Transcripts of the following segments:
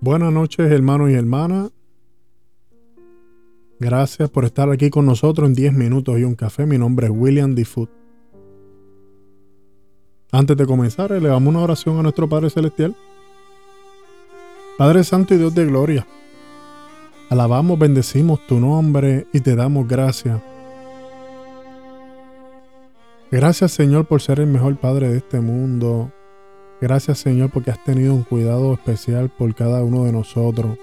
Buenas noches, hermanos y hermanas. Gracias por estar aquí con nosotros en 10 minutos y un café. Mi nombre es William Food. Antes de comenzar, elevamos una oración a nuestro Padre Celestial. Padre Santo y Dios de Gloria, alabamos, bendecimos tu nombre y te damos gracias. Gracias Señor por ser el mejor Padre de este mundo. Gracias Señor porque has tenido un cuidado especial por cada uno de nosotros.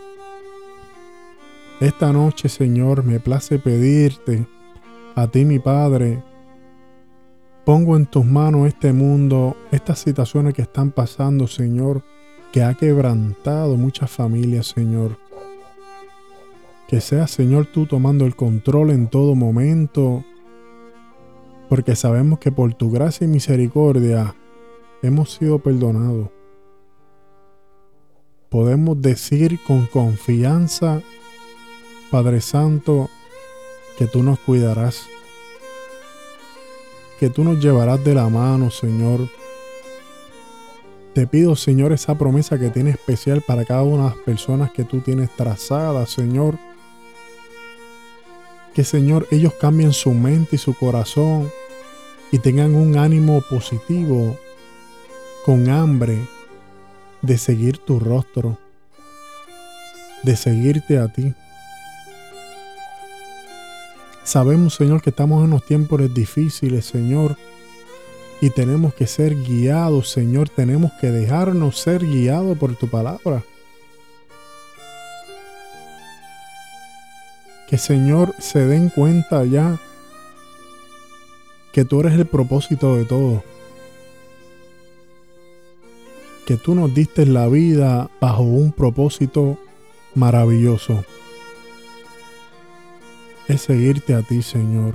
Esta noche Señor me place pedirte a ti mi Padre, pongo en tus manos este mundo, estas situaciones que están pasando Señor, que ha quebrantado muchas familias Señor. Que sea Señor tú tomando el control en todo momento, porque sabemos que por tu gracia y misericordia hemos sido perdonados. Podemos decir con confianza, Padre Santo, que tú nos cuidarás, que tú nos llevarás de la mano, Señor. Te pido, Señor, esa promesa que tiene especial para cada una de las personas que tú tienes trazadas, Señor. Que, Señor, ellos cambien su mente y su corazón y tengan un ánimo positivo con hambre de seguir tu rostro, de seguirte a ti. Sabemos, Señor, que estamos en unos tiempos difíciles, Señor, y tenemos que ser guiados, Señor, tenemos que dejarnos ser guiados por tu palabra. Que, Señor, se den cuenta ya que tú eres el propósito de todo que tú nos diste la vida bajo un propósito maravilloso. Es seguirte a ti, Señor.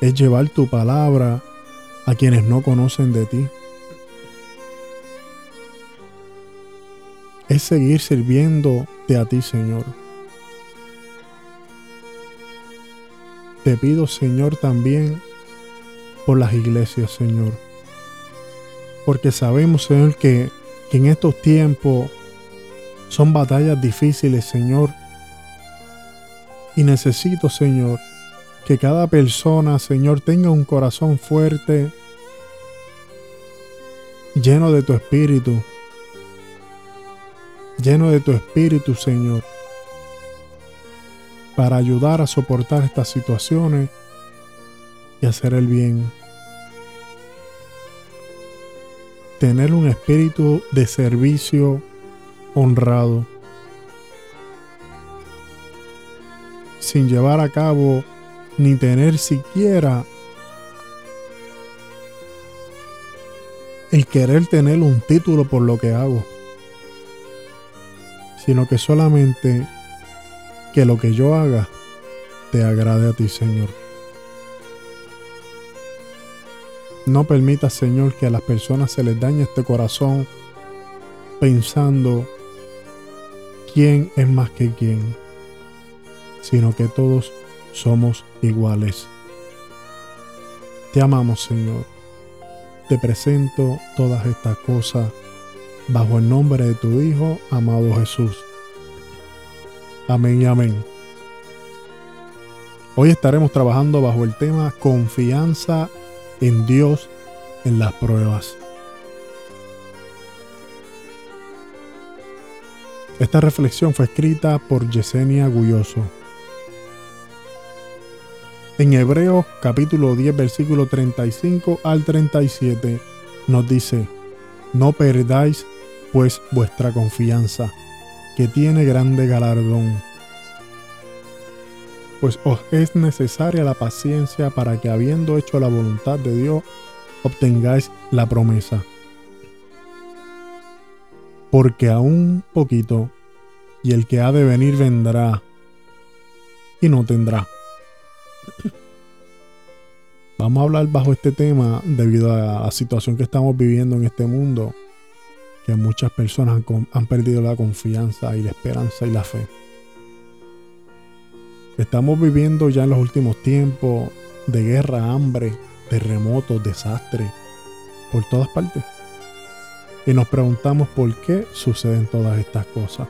Es llevar tu palabra a quienes no conocen de ti. Es seguir sirviéndote a ti, Señor. Te pido, Señor, también por las iglesias, Señor porque sabemos, Señor, que, en estos tiempos son batallas difíciles, Señor. Y necesito, Señor, que cada persona, Señor, tenga un corazón fuerte, lleno de tu espíritu, lleno de tu espíritu, Señor, para ayudar a soportar estas situaciones y hacer el bien. Tener un espíritu de servicio honrado, sin llevar a cabo ni tener siquiera el querer tener un título por lo que hago, sino que solamente que lo que yo haga te agrade a ti, Señor. No permita, Señor, que a las personas se les dañe este corazón pensando quién es más que quién, sino que todos somos iguales. Te amamos, Señor. Te presento todas estas cosas bajo el nombre de tu Hijo, amado Jesús. Amén y amén. Hoy estaremos trabajando bajo el tema confianza en Dios en las pruebas. Esta reflexión fue escrita por Yesenia Gulloso. En Hebreos capítulo 10 versículo 35 al 37 nos dice, no perdáis pues vuestra confianza, que tiene grande galardón pues os es necesaria la paciencia para que habiendo hecho la voluntad de Dios, obtengáis la promesa. Porque aún poquito, y el que ha de venir vendrá, y no tendrá. Vamos a hablar bajo este tema debido a la situación que estamos viviendo en este mundo, que muchas personas han perdido la confianza y la esperanza y la fe. Estamos viviendo ya en los últimos tiempos de guerra, hambre, terremotos, desastres, por todas partes. y nos preguntamos por qué suceden todas estas cosas.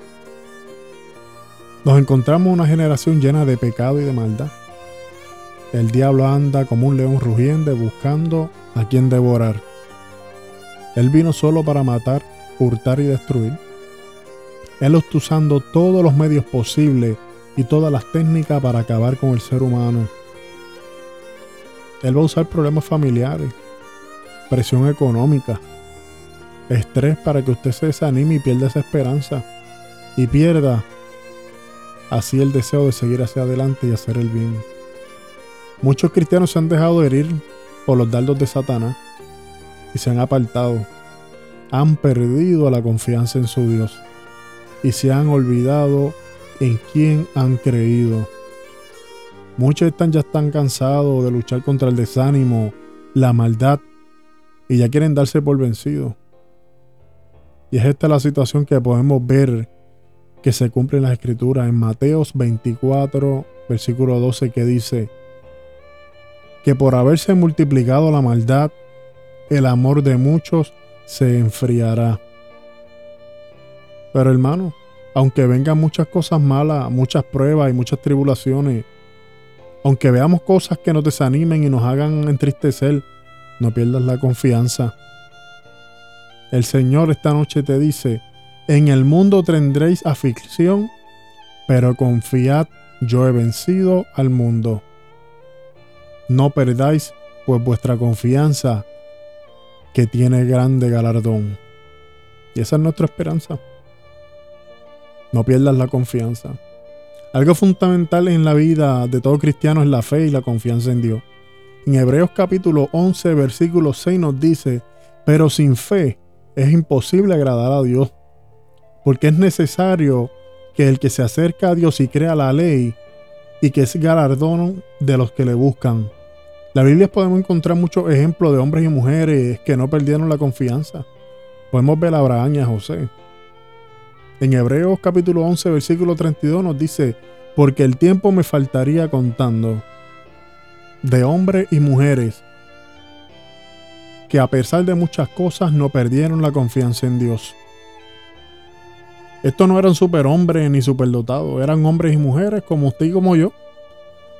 Nos encontramos una generación llena de pecado y de maldad. El diablo anda como un león rugiente buscando a quien devorar. Él vino solo para matar, hurtar y destruir. Él usando todos los medios posibles y todas las técnicas para acabar con el ser humano. Él va a usar problemas familiares, presión económica, estrés para que usted se desanime y pierda esa esperanza y pierda así el deseo de seguir hacia adelante y hacer el bien. Muchos cristianos se han dejado herir por los dardos de Satanás y se han apartado. Han perdido la confianza en su Dios y se han olvidado en quién han creído. Muchos están, ya están cansados de luchar contra el desánimo, la maldad y ya quieren darse por vencidos. Y es esta la situación que podemos ver que se cumple en las escrituras en Mateos 24, versículo 12, que dice que por haberse multiplicado la maldad, el amor de muchos se enfriará. Pero hermano, aunque vengan muchas cosas malas, muchas pruebas y muchas tribulaciones, aunque veamos cosas que nos desanimen y nos hagan entristecer, no pierdas la confianza. El Señor esta noche te dice, en el mundo tendréis aflicción, pero confiad, yo he vencido al mundo. No perdáis pues vuestra confianza, que tiene grande galardón. Y esa es nuestra esperanza. No pierdas la confianza. Algo fundamental en la vida de todo cristiano es la fe y la confianza en Dios. En Hebreos capítulo 11, versículo 6 nos dice, pero sin fe es imposible agradar a Dios, porque es necesario que el que se acerca a Dios y crea la ley y que es galardón de los que le buscan. La Biblia podemos encontrar muchos ejemplos de hombres y mujeres que no perdieron la confianza. Podemos ver a Abraham y a José. En Hebreos capítulo 11 versículo 32 nos dice, porque el tiempo me faltaría contando de hombres y mujeres que a pesar de muchas cosas no perdieron la confianza en Dios. Estos no eran superhombres ni superdotados, eran hombres y mujeres como usted y como yo,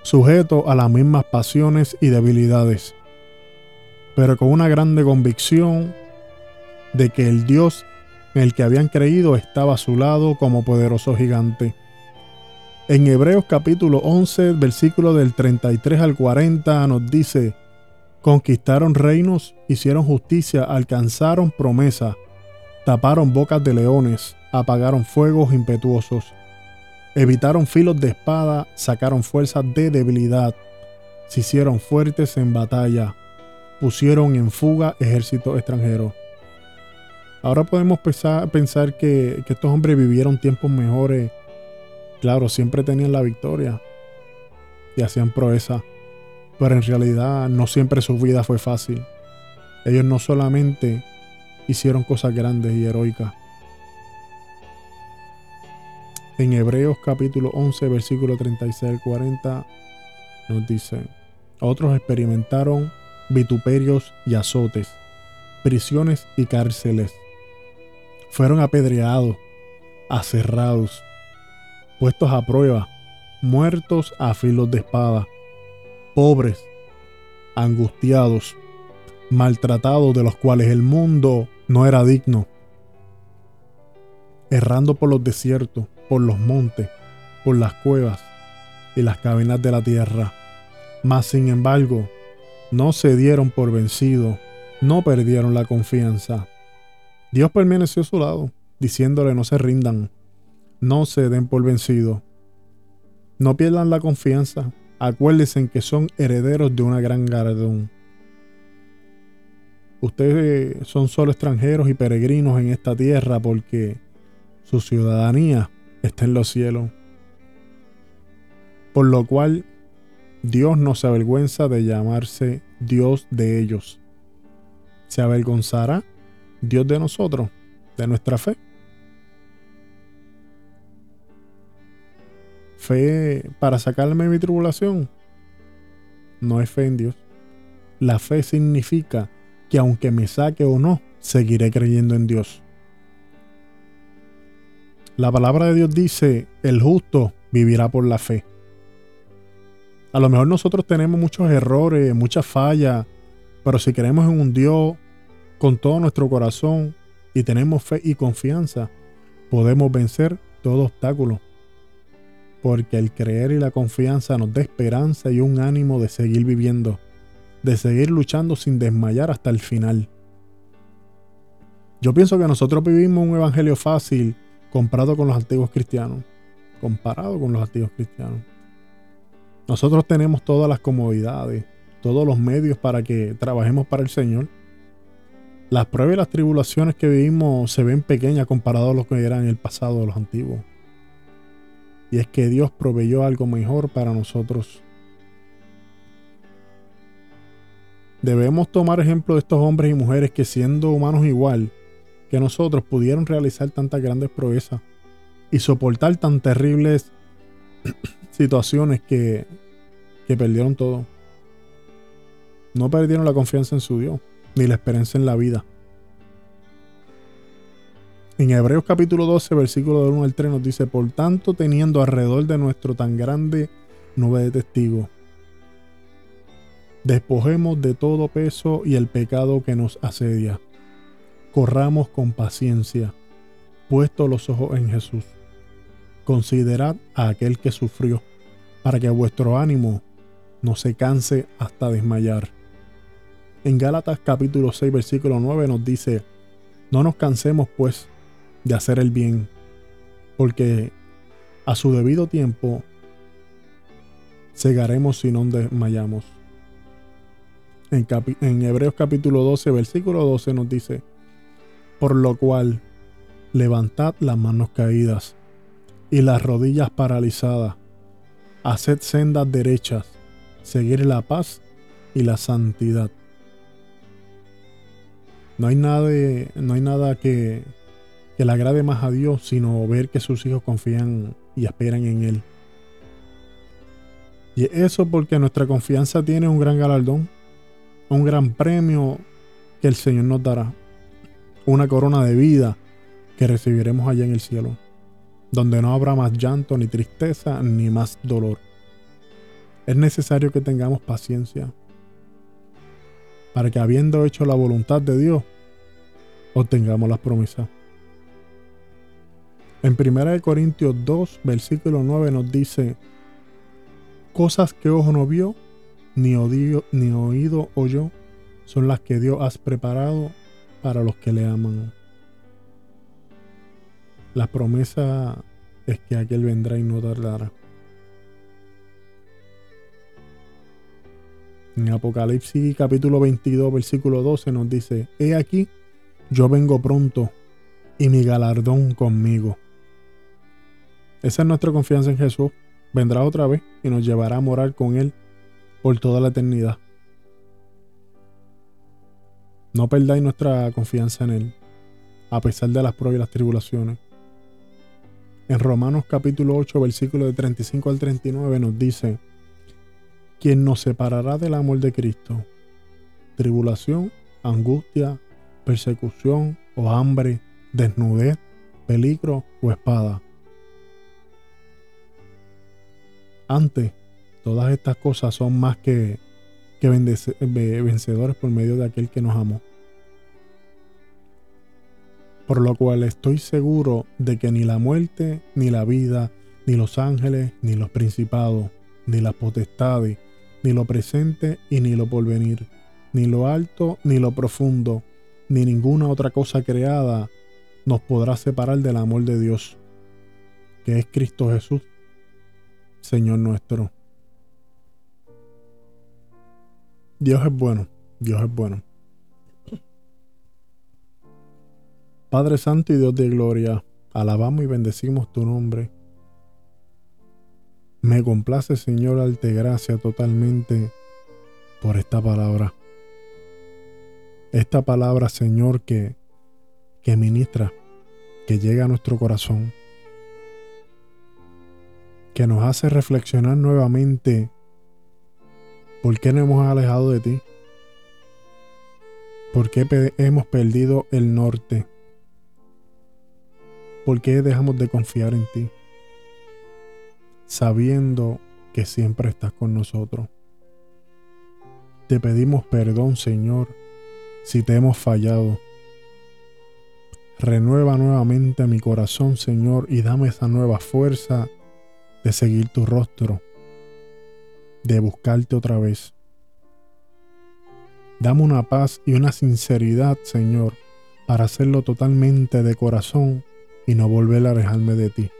sujetos a las mismas pasiones y debilidades, pero con una grande convicción de que el Dios el que habían creído estaba a su lado como poderoso gigante. En Hebreos capítulo 11, versículo del 33 al 40 nos dice, conquistaron reinos, hicieron justicia, alcanzaron promesa, taparon bocas de leones, apagaron fuegos impetuosos, evitaron filos de espada, sacaron fuerzas de debilidad, se hicieron fuertes en batalla, pusieron en fuga ejércitos extranjeros. Ahora podemos pensar, que, que estos hombres vivieron tiempos mejores. Claro, siempre tenían la victoria y hacían proeza. Pero en realidad no siempre su vida fue fácil. Ellos no solamente hicieron cosas grandes y heroicas. En Hebreos capítulo 11, versículo 36 al 40 nos dice, otros experimentaron vituperios y azotes, prisiones y cárceles fueron apedreados, aserrados, puestos a prueba, muertos a filos de espada, pobres, angustiados, maltratados de los cuales el mundo no era digno, errando por los desiertos, por los montes, por las cuevas y las cavernas de la tierra. Mas sin embargo, no se dieron por vencidos, no perdieron la confianza, Dios permaneció a su lado, diciéndole no se rindan, no se den por vencidos, no pierdan la confianza, acuérdense en que son herederos de una gran galardón. Ustedes son solo extranjeros y peregrinos en esta tierra porque su ciudadanía está en los cielos. Por lo cual Dios no se avergüenza de llamarse Dios de ellos. Se avergonzará Dios de nosotros, de nuestra fe. Fe para sacarme mi tribulación. No es fe en Dios. La fe significa que aunque me saque o no, seguiré creyendo en Dios. La palabra de Dios dice, el justo vivirá por la fe. A lo mejor nosotros tenemos muchos errores, muchas fallas, pero si creemos en un Dios con todo nuestro corazón y tenemos fe y confianza, podemos vencer todo obstáculo. Porque el creer y la confianza nos da esperanza y un ánimo de seguir viviendo, de seguir luchando sin desmayar hasta el final. Yo pienso que nosotros vivimos un evangelio fácil comparado con los antiguos cristianos. Comparado con los antiguos cristianos. Nosotros tenemos todas las comodidades, todos los medios para que trabajemos para el Señor. Las pruebas y las tribulaciones que vivimos se ven pequeñas comparadas a lo que eran en el pasado de los antiguos. Y es que Dios proveyó algo mejor para nosotros. Debemos tomar ejemplo de estos hombres y mujeres que siendo humanos igual que nosotros pudieron realizar tantas grandes proezas y soportar tan terribles situaciones que, que perdieron todo. No perdieron la confianza en su Dios, ni la esperanza en la vida. En Hebreos capítulo 12, versículo 1 al 3 nos dice, por tanto, teniendo alrededor de nuestro tan grande nube de testigos, despojemos de todo peso y el pecado que nos asedia. Corramos con paciencia, puestos los ojos en Jesús Considerad a aquel que sufrió, para que vuestro ánimo no se canse hasta desmayar. En Gálatas capítulo 6 versículo 9 nos dice, no nos cansemos pues de hacer el bien, porque a su debido tiempo cegaremos si no desmayamos. En, en, Hebreos capítulo 12, versículo 12 nos dice, por lo cual levantad las manos caídas y las rodillas paralizadas. Haced sendas derechas, seguir la paz y la santidad. No hay nada, no hay nada que, que le agrade más a Dios sino ver que sus hijos confían y esperan en Él. Y eso porque nuestra confianza tiene un gran galardón, un gran premio que el Señor nos dará, una corona de vida que recibiremos allá en el cielo donde no habrá más llanto, ni tristeza, ni más dolor. Es necesario que tengamos paciencia para que habiendo hecho la voluntad de Dios, obtengamos las promesas. En 1 Corintios 2, versículo 9 nos dice, cosas que ojo no vio, ni, odio, ni oído oyó, son las que Dios has preparado para los que le aman. La promesa es que aquel vendrá y no tardará. En Apocalipsis capítulo 22, versículo 12 nos dice, He aquí, yo vengo pronto y mi galardón conmigo. Esa es nuestra confianza en Jesús. Vendrá otra vez y nos llevará a morar con Él por toda la eternidad. No perdáis nuestra confianza en Él, a pesar de las pruebas y las tribulaciones. En Romanos capítulo 8, versículo de 35 al 39 nos dice, ¿Quién nos separará del amor de Cristo? Tribulación, angustia, persecución o hambre, desnudez, peligro o espada. Antes, todas estas cosas son más que, que vencedores por medio de aquel que nos amó por lo cual estoy seguro de que ni la muerte, ni la vida, ni los ángeles, ni los principados, ni las potestades, ni lo presente y ni lo porvenir, ni lo alto, ni lo profundo, ni ninguna otra cosa creada nos podrá separar del amor de Dios, que es Cristo Jesús, Señor nuestro. Dios es bueno, Dios es bueno. Padre Santo y Dios de Gloria, alabamos y bendecimos tu nombre. Me complace, Señor, darte gracia totalmente por esta palabra. Esta palabra, Señor, que, que ministra, que llega a nuestro corazón, que nos hace reflexionar nuevamente por qué nos hemos alejado de ti, ¿Por qué hemos perdido el norte? ¿Por qué dejamos de confiar en ti? Sabiendo que siempre estás con nosotros. Te pedimos perdón, Señor, si te hemos fallado. Renueva nuevamente mi corazón, Señor, y dame esa nueva fuerza de seguir tu rostro, de buscarte otra vez. Dame una paz y una sinceridad, Señor, para hacerlo totalmente de corazón y no volver a alejarme de ti.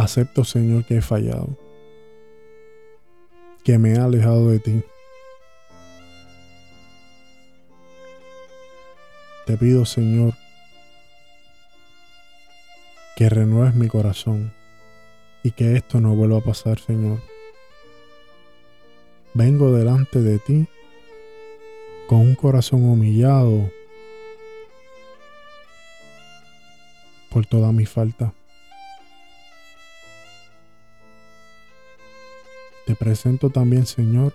Acepto, Señor, que he fallado, que me he alejado de ti. Te pido, Señor, que renueves mi corazón y que esto no vuelva a pasar, Señor. Vengo delante de ti con un corazón humillado por toda mi falta. Presento también, Señor,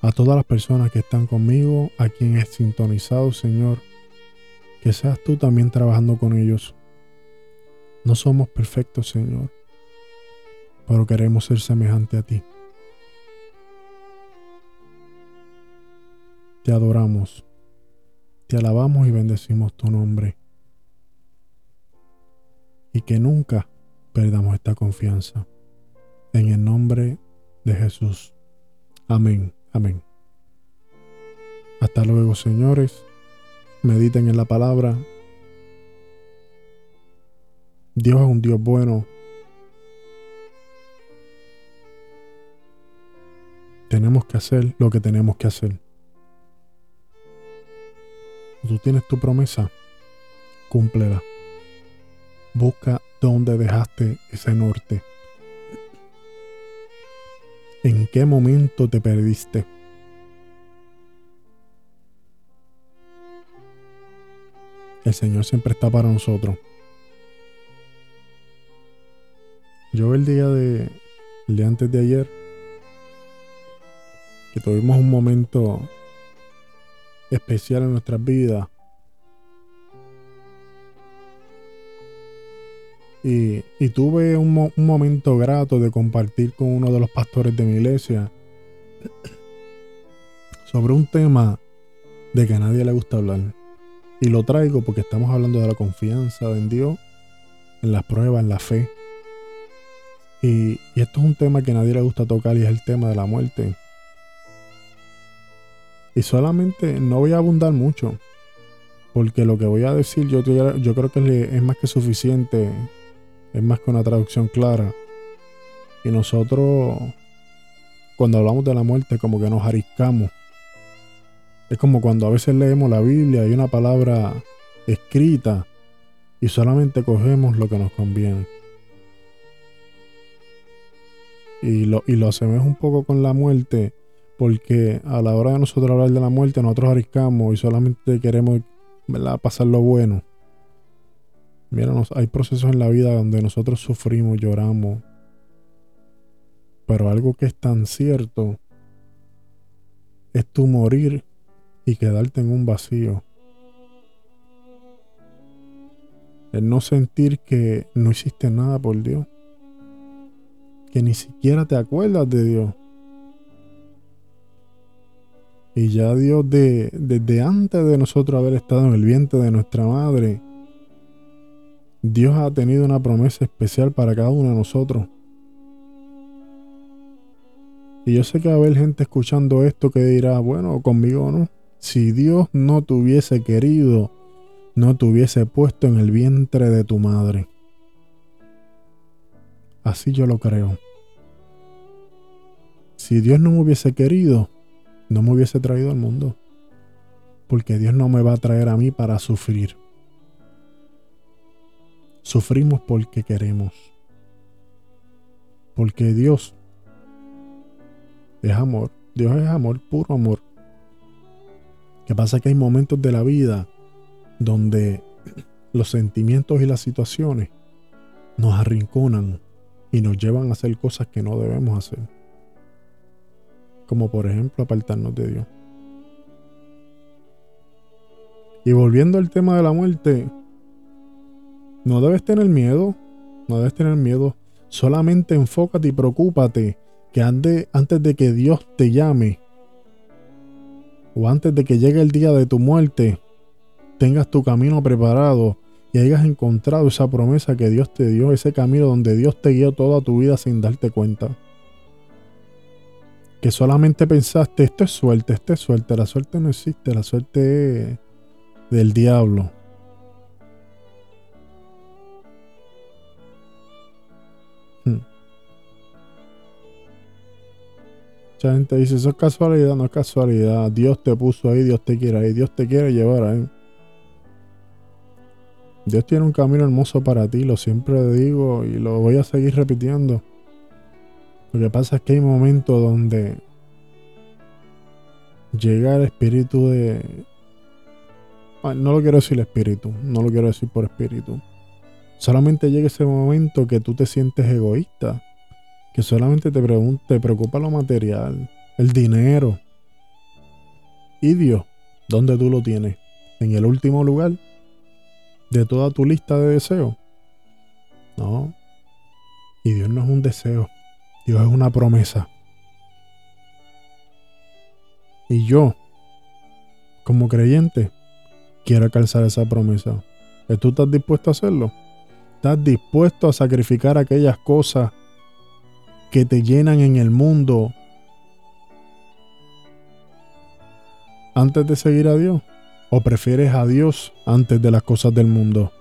a todas las personas que están conmigo, a quien he sintonizado, Señor, que seas tú también trabajando con ellos. No somos perfectos, Señor, pero queremos ser semejante a ti. Te adoramos, te alabamos y bendecimos tu nombre. Y que nunca perdamos esta confianza. En el nombre de Jesús. Amén. Amén. Hasta luego, señores. Mediten en la palabra. Dios es un Dios bueno. Tenemos que hacer lo que tenemos que hacer. Tú tienes tu promesa, cúmplela. Busca dónde dejaste ese norte. ¿En qué momento te perdiste? El Señor siempre está para nosotros. Yo el día de el antes de ayer que tuvimos un momento especial en nuestras vidas Y, tuve un, momento grato de compartir con uno de los pastores de mi iglesia sobre un tema de que a nadie le gusta hablar. Y lo traigo porque estamos hablando de la confianza en Dios, en las pruebas, en la fe. Y, y, esto es un tema que a nadie le gusta tocar y es el tema de la muerte. Y solamente no voy a abundar mucho, porque lo que voy a decir yo, yo creo que es más que suficiente es más que una traducción clara. Y nosotros, cuando hablamos de la muerte, como que nos ariscamos. Es como cuando a veces leemos la Biblia y una palabra escrita y solamente cogemos lo que nos conviene. Y lo, y lo un poco con la muerte, porque a la hora de nosotros hablar de la muerte, nosotros ariscamos y solamente queremos pasar lo bueno. Mira, hay procesos en la vida donde nosotros sufrimos, lloramos. Pero algo que es tan cierto es tu morir y quedarte en un vacío. El no sentir que no hiciste nada por Dios. Que ni siquiera te acuerdas de Dios. Y ya Dios de, desde antes de nosotros haber estado en el vientre de nuestra madre, Dios ha tenido una promesa especial para cada uno de nosotros. Y yo sé que va a haber gente escuchando esto que dirá, bueno, conmigo no. Si Dios no te hubiese querido, no te hubiese puesto en el vientre de tu madre. Así yo lo creo. Si Dios no me hubiese querido, no me hubiese traído al mundo. Porque Dios no me va a traer a mí para sufrir. Sufrimos porque queremos. Porque Dios es amor. Dios es amor, puro amor. Que pasa que hay momentos de la vida donde los sentimientos y las situaciones nos arrinconan y nos llevan a hacer cosas que no debemos hacer. como por ejemplo apartarnos de Dios. Y volviendo al tema de la muerte, no debes tener miedo, no debes tener miedo, solamente enfócate y preocúpate que antes de que Dios te llame o antes de que llegue el día de tu muerte, tengas tu camino preparado y hayas encontrado esa promesa que Dios te dio, ese camino donde Dios te guió toda tu vida sin darte cuenta. Que solamente pensaste, esto es suerte, esto es suerte. La suerte no existe, la suerte es del diablo. Mucha gente dice, eso es casualidad, no es casualidad. Dios te puso ahí, Dios te quiere ahí, Dios te quiere llevar ahí. Dios tiene un camino hermoso para ti, lo siempre digo y lo voy a seguir repitiendo. Lo que pasa es que hay momentos donde llega el espíritu de... No lo quiero decir espíritu, no lo quiero decir por espíritu. Solamente llega ese momento que tú te sientes egoísta, que solamente te, te preocupa lo material, el dinero. Y Dios, ¿dónde tú lo tienes? En el último lugar de toda tu lista de deseos. No. Y Dios no es un deseo. Dios es una promesa. Y yo, como creyente, quiero alcanzar esa promesa. ¿Tú estás dispuesto a hacerlo? ¿Estás dispuesto a sacrificar aquellas cosas que te llenan en el mundo antes de seguir a Dios? ¿O prefieres a Dios antes de las cosas del mundo?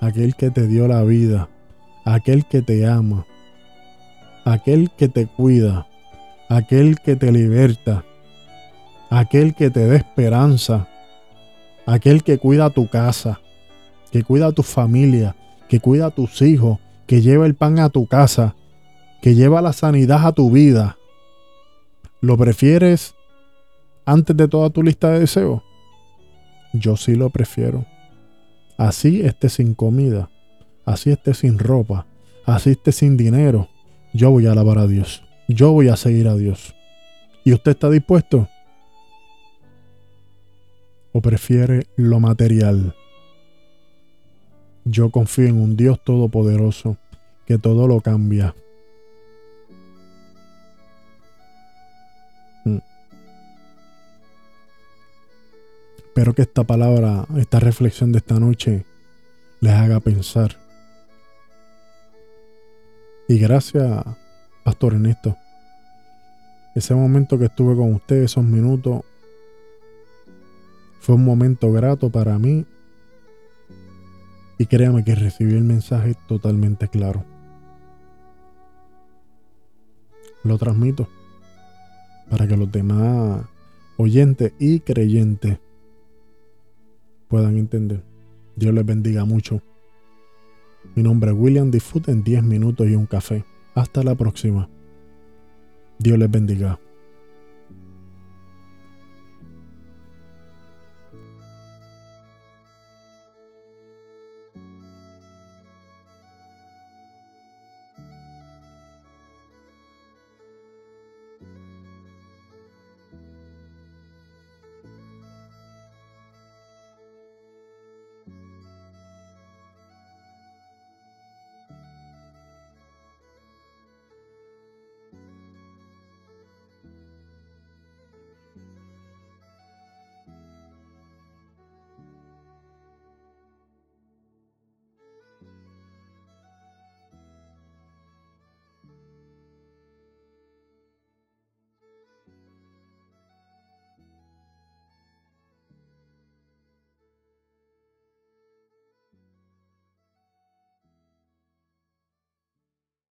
Aquel que te dio la vida, aquel que te ama, aquel que te cuida, aquel que te liberta, aquel que te da esperanza, aquel que cuida tu casa, que cuida tu familia, que cuida a tus hijos, que lleva el pan a tu casa, que lleva la sanidad a tu vida. ¿Lo prefieres antes de toda tu lista de deseos? Yo sí lo prefiero. Así esté sin comida, así esté sin ropa, así esté sin dinero. Yo voy a alabar a Dios. Yo voy a seguir a Dios. ¿Y usted está dispuesto? ¿O prefiere lo material? Yo confío en un Dios todopoderoso que todo lo cambia. Espero que esta palabra, esta reflexión de esta noche les haga pensar. Y gracias, Pastor Ernesto. Ese momento que estuve con usted, esos minutos, fue un momento grato para mí. Y créame que recibí el mensaje totalmente claro. Lo transmito para que los demás oyentes y creyentes puedan entender. Dios les bendiga mucho. Mi nombre es William en 10 minutos y un café. Hasta la próxima. Dios les bendiga.